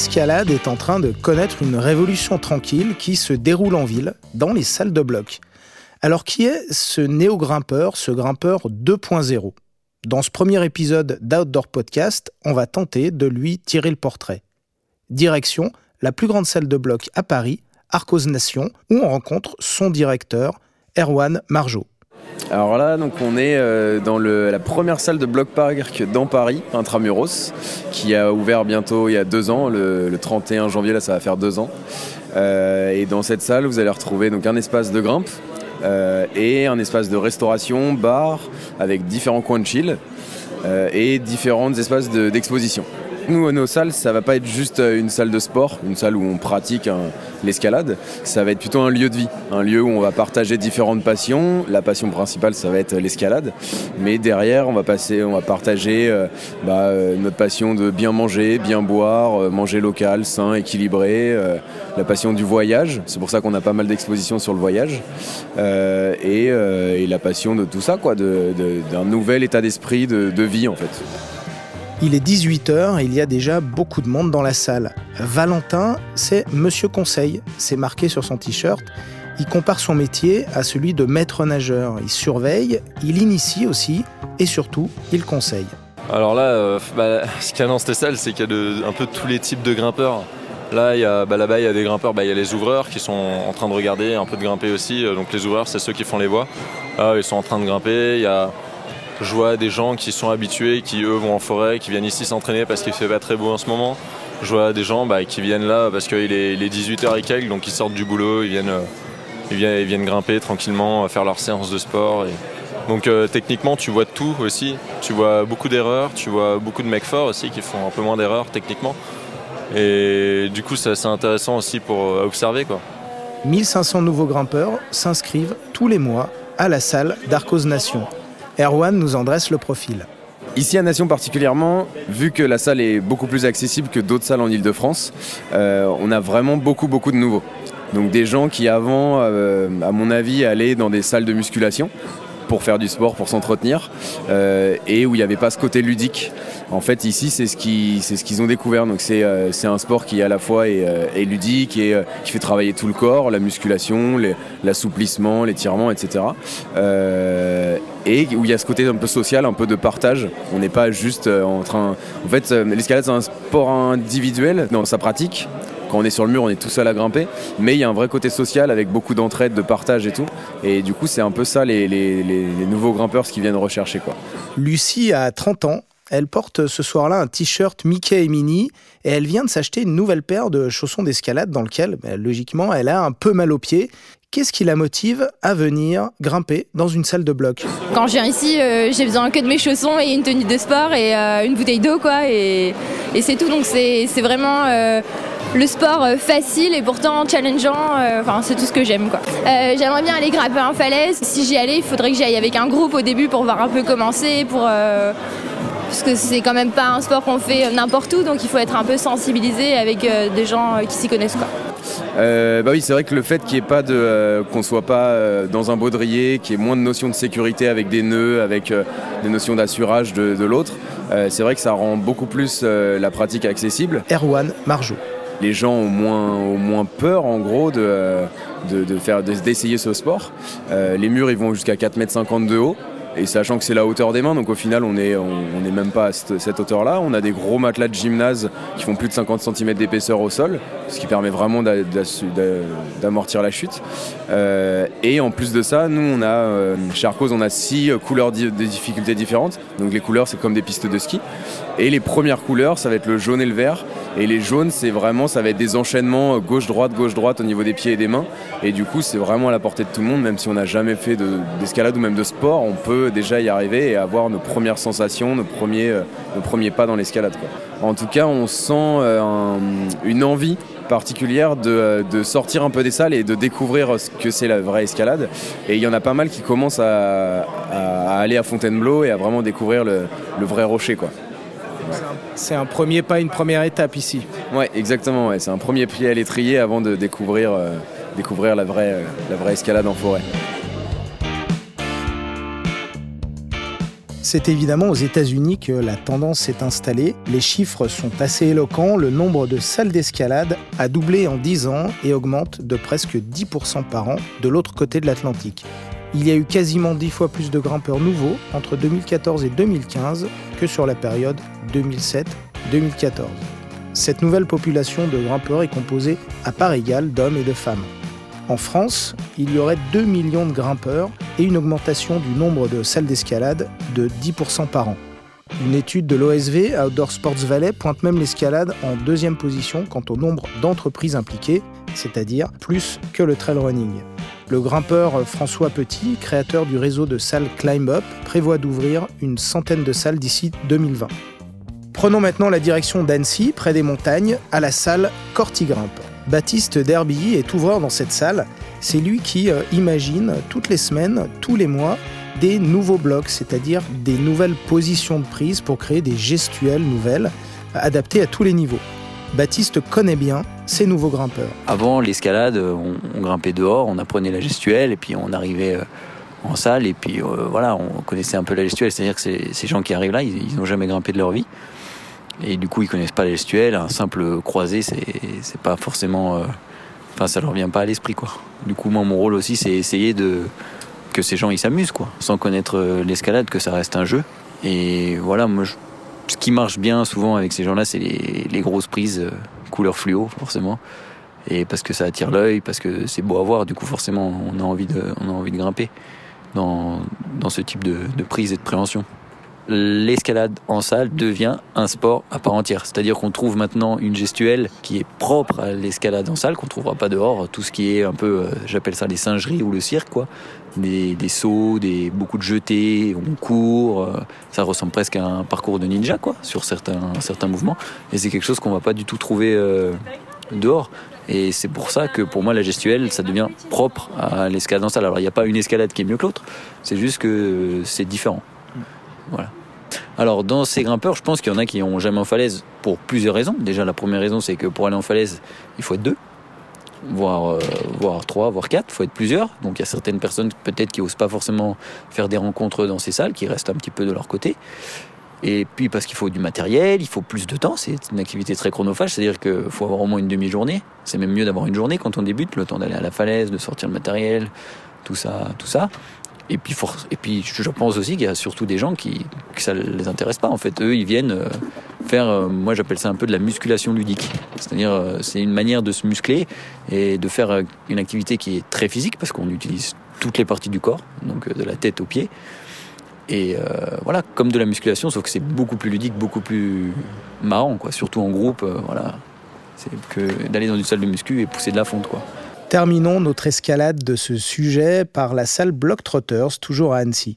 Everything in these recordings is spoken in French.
l'escalade est en train de connaître une révolution tranquille qui se déroule en ville, dans les salles de bloc. Alors qui est ce néo-grimpeur, ce grimpeur 2.0 Dans ce premier épisode d'Outdoor Podcast, on va tenter de lui tirer le portrait. Direction, la plus grande salle de bloc à Paris, Arcos Nation, où on rencontre son directeur, Erwan Marjot. Alors là, on est euh, dans la première salle de Bloc Park dans Paris, Intramuros, qui a ouvert bientôt il y a deux ans, le, 31 janvier, là ça va faire deux ans. Euh, et dans cette salle, vous allez retrouver un espace de grimpe euh, et un espace de restauration, bar, avec différents coins de chill et différents espaces d'exposition. Nous, nos salles, ça va pas être juste euh, une salle de sport, une salle où on pratique hein, l'escalade. Ça va être plutôt un lieu de vie, un lieu où on va partager différentes passions. La passion principale, ça va être l'escalade. Mais derrière, on va passer, on va partager euh, bah, euh, notre passion de bien manger, bien boire, manger local, sain, équilibré. la passion du voyage. C'est pour ça qu'on a pas mal d'expositions sur le voyage. Et, la passion de tout ça, quoi, d'un nouvel état d'esprit de, de vie, en fait. Il est 18h et il y a déjà beaucoup de monde dans la salle. Valentin, c'est Monsieur Conseil, c'est marqué sur son t-shirt. Il compare son métier à celui de maître nageur. Il surveille, il initie aussi et surtout, il conseille. Alors là, euh, bah, ce qu'il y a dans cette salle, c'est qu'il y a un peu tous les types de grimpeurs. Là, bah, là-bas, il y a des grimpeurs, bah, il y a les ouvreurs qui sont en train de regarder, un peu de grimper aussi. Donc les ouvreurs, c'est ceux qui font les voies. Là, ils sont en train de grimper. Il y a je vois des gens qui sont habitués, qui eux vont en forêt, qui viennent ici s'entraîner parce qu'il fait pas très beau en ce moment. Je vois des gens bah, qui viennent là parce qu'il est, 18h et quelques, donc ils sortent du boulot, ils viennent, euh, grimper tranquillement, faire leur séance de sport. Donc euh, techniquement, tu vois tout aussi. Tu vois beaucoup d'erreurs, tu vois beaucoup de mecs forts aussi qui font un peu moins d'erreurs techniquement. Et du coup, c'est intéressant aussi pour euh, observer. Quoi. 1500 nouveaux grimpeurs s'inscrivent tous les mois à la salle d'Arcos Nation. Erwan nous en dresse le profil. Ici à Nation particulièrement, vu que la salle est beaucoup plus accessible que d'autres salles en Ile-de-France, euh, on a vraiment beaucoup beaucoup de nouveaux. Donc des gens qui avant, euh, à mon avis, allaient dans des salles de musculation pour faire du sport, pour s'entretenir, euh, et où il n'y avait pas ce côté ludique. En fait, ici, c'est ce qu'ils ce ont découvert. Donc, c'est euh, un sport qui, à la fois, est, euh, ludique et qui fait travailler tout le corps, la musculation, l'assouplissement, l'étirement, etc. et où il y a ce côté un peu social, un peu de partage. On n'est pas juste en train. En fait, l'escalade, c'est un sport individuel dans sa pratique quand on est sur le mur, on est tout seul à grimper. Mais il y a un vrai côté social avec beaucoup d'entraide, de partage et tout. Et du coup, c'est un peu ça les, nouveaux grimpeurs ce qu'ils viennent rechercher. Quoi. Lucie a 30 ans. Elle porte ce soir-là un t-shirt Mickey et Minnie et elle vient de s'acheter une nouvelle paire de chaussons d'escalade dans lequel, bah, logiquement, elle a un peu mal aux pieds. Qu'est-ce qui la motive à venir grimper dans une salle de bloc? Quand je viens ici, euh, j'ai besoin que de mes chaussons et une tenue de sport et euh, une bouteille d'eau, quoi. Et, c'est tout. Donc c'est vraiment euh, le sport facile et pourtant challengeant, enfin c'est tout ce que j'aime quoi. J'aimerais bien aller grimper en falaise. Si j'y allais, il faudrait que j'aille avec un groupe au début pour voir un peu commencer, pour parce que c'est quand même pas un sport qu'on fait n'importe où, donc il faut être un peu sensibilisé avec des gens qui s'y connaissent quoi. bah oui, c'est vrai que le fait qu'il n'y ait pas de qu'on soit pas dans un baudrier, qu'il y ait moins de notions de sécurité avec des nœuds, avec des notions d'assurage de, l'autre, c'est vrai que ça rend beaucoup plus la pratique accessible. Erwan Marjou les gens ont moins, moins peur en gros de, de, faire d'essayer ce sport. Euh, les murs ils vont jusqu'à 4,50 m de haut. Et sachant que c'est la hauteur des mains, donc au final on n'est même pas à cette, hauteur-là. On a des gros matelas de gymnase qui font plus de 50 cm d'épaisseur au sol, ce qui permet vraiment d'amortir la chute. Euh, et en plus de ça, nous on a euh, chez Arcos on a six couleurs de difficultés différentes. Donc les couleurs c'est comme des pistes de ski. Et les premières couleurs ça va être le jaune et le vert. Et les jaunes, c'est vraiment, ça va être des enchaînements gauche-droite, gauche-droite au niveau des pieds et des mains. Et du coup, c'est vraiment à la portée de tout le monde, même si on n'a jamais fait d'escalade ou même de sport, on peut déjà y arriver et avoir nos premières sensations, nos premiers, euh, nos premiers pas dans l'escalade. En tout cas, on sent euh, une envie particulière euh, de, sortir un peu des salles et de découvrir ce que c'est la vraie escalade. Et il y en a pas mal qui commencent à, aller à Fontainebleau et à vraiment découvrir le, le vrai rocher. Quoi. C'est un premier pas, une première étape ici. Ouais, exactement. Ouais. C'est un premier pied à l'étrier avant de découvrir, euh, découvrir la, vraie, euh, la vraie escalade en forêt. C'est évidemment aux États-Unis que la tendance s'est installée. Les chiffres sont assez éloquents. Le nombre de salles d'escalade a doublé en 10 ans et augmente de presque 10% par an de l'autre côté de l'Atlantique. Il y a eu quasiment 10 fois plus de grimpeurs nouveaux entre 2014 et 2015 que sur la période 2007-2014. Cette nouvelle population de grimpeurs est composée à part égale d'hommes et de femmes. En France, il y aurait 2 millions de grimpeurs et une augmentation du nombre de salles d'escalade de 10% par an. Une étude de l'OSV, Outdoor Sports Valley, pointe même l'escalade en deuxième position quant au nombre d'entreprises impliquées, c'est-à-dire plus que le trail running. Le grimpeur François Petit, créateur du réseau de salles Climb Up, prévoit d'ouvrir une centaine de salles d'ici 2020. Prenons maintenant la direction d'Annecy, près des montagnes, à la salle Cortigrimpe. Baptiste Derby est ouvreur dans cette salle. C'est lui qui euh, imagine toutes les semaines, tous les mois, des nouveaux blocs, c'est-à-dire des nouvelles positions de prise pour créer des gestuelles nouvelles, adaptées à tous les niveaux. Baptiste connaît bien ces nouveaux grimpeurs. Avant l'escalade, on, grimpait dehors, on apprenait la gestuelle et puis on arrivait euh, en salle et puis euh, voilà, on connaissait un peu la gestuelle, c'est-à-dire que ces gens qui arrivent là, ils n'ont jamais grimpé de leur vie. Et du coup, ils connaissent pas les gestuels. Un simple croisé, c'est pas forcément. Euh, enfin, ça leur vient pas à l'esprit, quoi. Du coup, moi, mon rôle aussi, c'est essayer de que ces gens ils s'amusent, quoi, sans connaître euh, l'escalade, que ça reste un jeu. Et voilà, moi, ce qui marche bien souvent avec ces gens-là, c'est les, grosses prises euh, couleur fluo, forcément. Et parce que ça attire l'œil, parce que c'est beau à voir. Du coup, forcément, on a envie de, on a envie de grimper dans, ce type de, prise et de préhension l'escalade en salle devient un sport à part entière. C'est-à-dire qu'on trouve maintenant une gestuelle qui est propre à l'escalade en salle, qu'on ne trouvera pas dehors. Tout ce qui est un peu, euh, j'appelle ça les singeries ou le cirque, quoi. Des, sauts, des, beaucoup de jetés, on court. Euh, ça ressemble presque à un parcours de ninja, quoi, sur certains, certains mouvements. Et c'est quelque chose qu'on va pas du tout trouver euh, dehors. Et c'est pour ça que pour moi, la gestuelle, ça devient propre à l'escalade en salle. Alors, il n'y a pas une escalade qui est mieux que l'autre, c'est juste que c'est différent. Voilà. Alors dans ces grimpeurs, je pense qu'il y en a qui ont jamais en falaise pour plusieurs raisons. Déjà la première raison c'est que pour aller en falaise, il faut être deux, voire, euh, trois, voire quatre, il faut être plusieurs. Donc il y a certaines personnes peut-être qui n'osent pas forcément faire des rencontres dans ces salles, qui restent un petit peu de leur côté. Et puis parce qu'il faut du matériel, il faut plus de temps, c'est une activité très chronophage, c'est-à-dire qu'il faut avoir au moins une demi-journée. C'est même mieux d'avoir une journée quand on débute, le temps d'aller à la falaise, de sortir le matériel, tout ça, tout ça. Et puis, et puis je pense aussi qu'il y a surtout des gens qui que ça les intéresse pas. En fait, eux, ils viennent euh, faire, euh, moi j'appelle ça un peu de la musculation ludique. C'est-à-dire, euh, c'est une manière de se muscler et de faire une activité qui est très physique parce qu'on utilise toutes les parties du corps, donc de la tête aux pieds. Et voilà, comme de la musculation, sauf que c'est beaucoup plus ludique, beaucoup plus marrant, quoi. Surtout en groupe, voilà. C'est que d'aller dans une salle de muscu et pousser de la fonte, quoi. Terminons notre escalade de ce sujet par la salle Block Trotters, toujours à Annecy.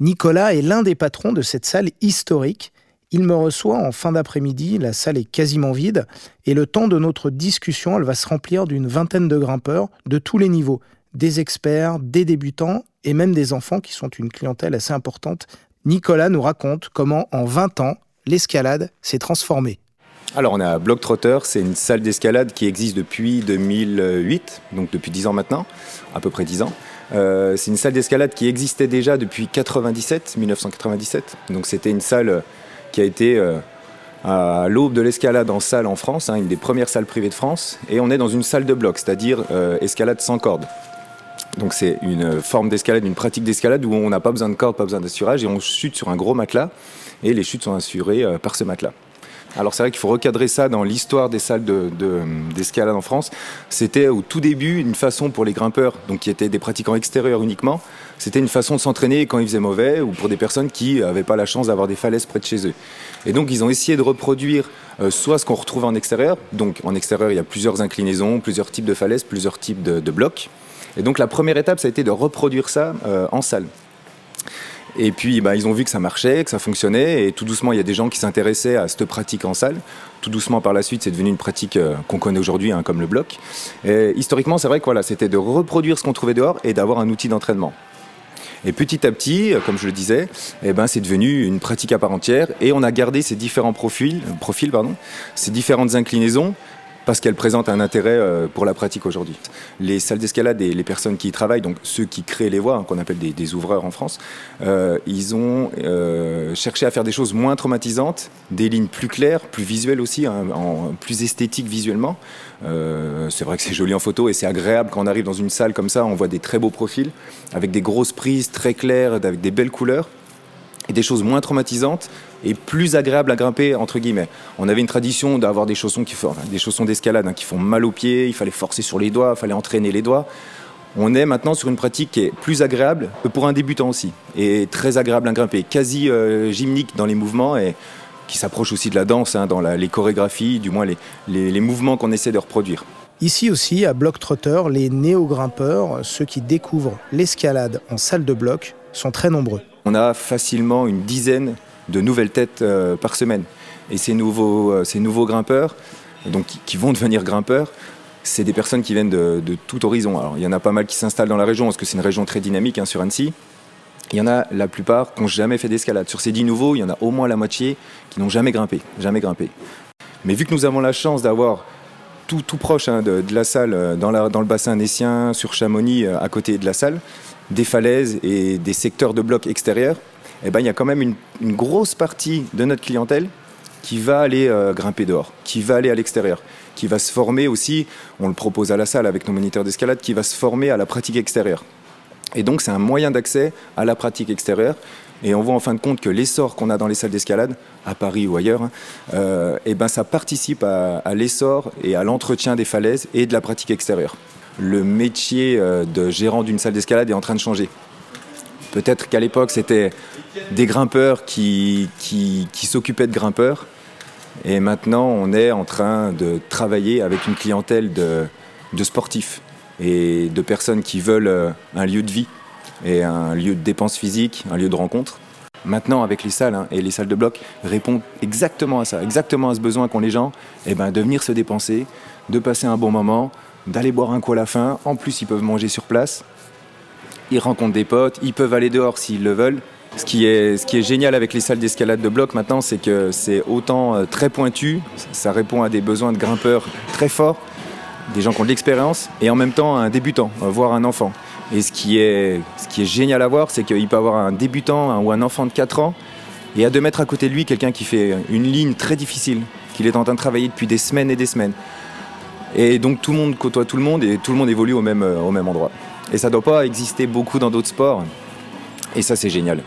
Nicolas est l'un des patrons de cette salle historique. Il me reçoit en fin d'après-midi, la salle est quasiment vide, et le temps de notre discussion, elle va se remplir d'une vingtaine de grimpeurs de tous les niveaux, des experts, des débutants et même des enfants qui sont une clientèle assez importante. Nicolas nous raconte comment en 20 ans, l'escalade s'est transformée. Alors on a Block Trotter, c'est une salle d'escalade qui existe depuis 2008, donc depuis 10 ans maintenant, à peu près 10 ans. Euh, c'est une salle d'escalade qui existait déjà depuis 97, 1997. Donc c'était une salle qui a été euh, à l'aube de l'escalade en salle en France, hein, une des premières salles privées de France. Et on est dans une salle de bloc, c'est-à-dire euh, escalade sans corde. Donc c'est une forme d'escalade, une pratique d'escalade où on n'a pas besoin de corde, pas besoin d'assurage et on chute sur un gros matelas et les chutes sont assurées par ce matelas. Alors c'est vrai qu'il faut recadrer ça dans l'histoire des salles d'escalade de, en France. C'était au tout début une façon pour les grimpeurs, donc qui étaient des pratiquants extérieurs uniquement, c'était une façon de s'entraîner quand il faisait mauvais ou pour des personnes qui n'avaient pas la chance d'avoir des falaises près de chez eux. Et donc ils ont essayé de reproduire euh, soit ce qu'on retrouve en extérieur, donc en extérieur il y a plusieurs inclinaisons, plusieurs types de falaises, plusieurs types de, blocs. Et donc la première étape ça a été de reproduire ça euh, en salle. Et puis, bah, ils ont vu que ça marchait, que ça fonctionnait, et tout doucement, il y a des gens qui s'intéressaient à cette pratique en salle. Tout doucement, par la suite, c'est devenu une pratique euh, qu'on connaît aujourd'hui, hein, comme le bloc. Et historiquement, c'est vrai que voilà, c'était de reproduire ce qu'on trouvait dehors et d'avoir un outil d'entraînement. Et petit à petit, euh, comme je le disais, eh ben, c'est devenu une pratique à part entière, et on a gardé ces différents profils, profils pardon, ces différentes inclinaisons parce qu'elle présente un intérêt euh, pour la pratique aujourd'hui. Les salles d'escalade et les personnes qui y travaillent, donc ceux qui créent les voies, hein, qu'on appelle des, ouvreurs en France, euh, ils ont euh, cherché à faire des choses moins traumatisantes, des lignes plus claires, plus visuelles aussi, hein, plus esthétiques visuellement. c'est vrai que c'est joli en photo et c'est agréable quand on arrive dans une salle comme ça, on voit des très beaux profils, avec des grosses prises très claires, avec des belles couleurs des choses moins traumatisantes et plus agréables à grimper entre guillemets. On avait une tradition d'avoir des chaussons qui font des chaussons d'escalade hein, qui font mal aux pieds, il fallait forcer sur les doigts, il fallait entraîner les doigts. On est maintenant sur une pratique qui est plus agréable pour un débutant aussi et très agréable à grimper, quasi euh, gymnique dans les mouvements et qui s'approche aussi de la danse hein, dans les chorégraphies, du moins les, mouvements qu'on essaie de reproduire. Ici aussi, à Bloc Trotter, les néo-grimpeurs, ceux qui découvrent l'escalade en salle de bloc, sont très nombreux. On a facilement une dizaine de nouvelles têtes euh, par semaine. Et ces nouveaux, euh, ces nouveaux grimpeurs, donc, qui, vont devenir grimpeurs, c'est des personnes qui viennent de, tout horizon. Alors, il y en a pas mal qui s'installent dans la région, parce que c'est une région très dynamique hein, sur Annecy. Il y en a la plupart qui n'ont jamais fait d'escalade. Sur ces dix nouveaux, il y en a au moins la moitié qui n'ont jamais grimpé, jamais grimpé. Mais vu que nous avons la chance d'avoir tout, tout proche hein, de, la salle, euh, dans, la, dans le bassin nessien, sur Chamonix, à côté de la salle, des falaises et des secteurs de blocs extérieurs, eh ben, il y a quand même une, grosse partie de notre clientèle qui va aller euh, grimper dehors, qui va aller à l'extérieur, qui va se former aussi, on le propose à la salle avec nos moniteurs d'escalade, qui va se former à la pratique extérieure. Et donc c'est un moyen d'accès à la pratique extérieure. Et on voit en fin de compte que l'essor qu'on a dans les salles d'escalade, à Paris ou ailleurs, hein, euh, eh ben ça participe à, à l'essor et à l'entretien des falaises et de la pratique extérieure le métier euh, de gérant d'une salle d'escalade est en train de changer. Peut-être qu'à l'époque, c'était des grimpeurs qui, qui, s'occupaient de grimpeurs. Et maintenant, on est en train de travailler avec une clientèle de, de sportifs et de personnes qui veulent euh, un lieu de vie et un lieu de dépenses physiques, un lieu de rencontre. Maintenant, avec les salles hein, et les salles de bloc, répondent exactement à ça, exactement à ce besoin qu'ont les gens, et ben, de venir se dépenser, de passer un bon moment, d'aller boire un coup à la fin. En plus, ils peuvent manger sur place. Ils rencontrent des potes. Ils peuvent aller dehors s'ils le veulent. Ce qui, est, génial avec les salles d'escalade de bloc maintenant, c'est que c'est autant euh, très pointu, ça répond à des besoins de grimpeurs très forts, des gens qui ont de l'expérience, et en même temps un débutant, euh, voire un enfant. Et ce qui est, génial à voir, c'est qu'il peut avoir un débutant ou un enfant de 4 ans, et à deux mètres à côté de lui, quelqu'un qui fait une ligne très difficile, qu'il est en train de travailler depuis des semaines et des semaines. Et donc tout le monde côtoie tout le monde et tout le monde évolue au même, euh, endroit. Et ça ne doit pas exister beaucoup dans d'autres sports. Et ça, c'est génial.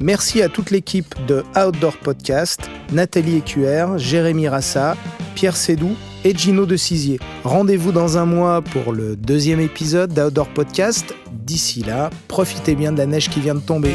Merci à toute l'équipe de Outdoor Podcast, Nathalie Écuer, Jérémy Rassa, Pierre Sédou et Gino de Cizier. Rendez-vous dans un mois pour le deuxième épisode d'Outdoor Podcast. D'ici là, profitez bien de la neige qui vient de tomber.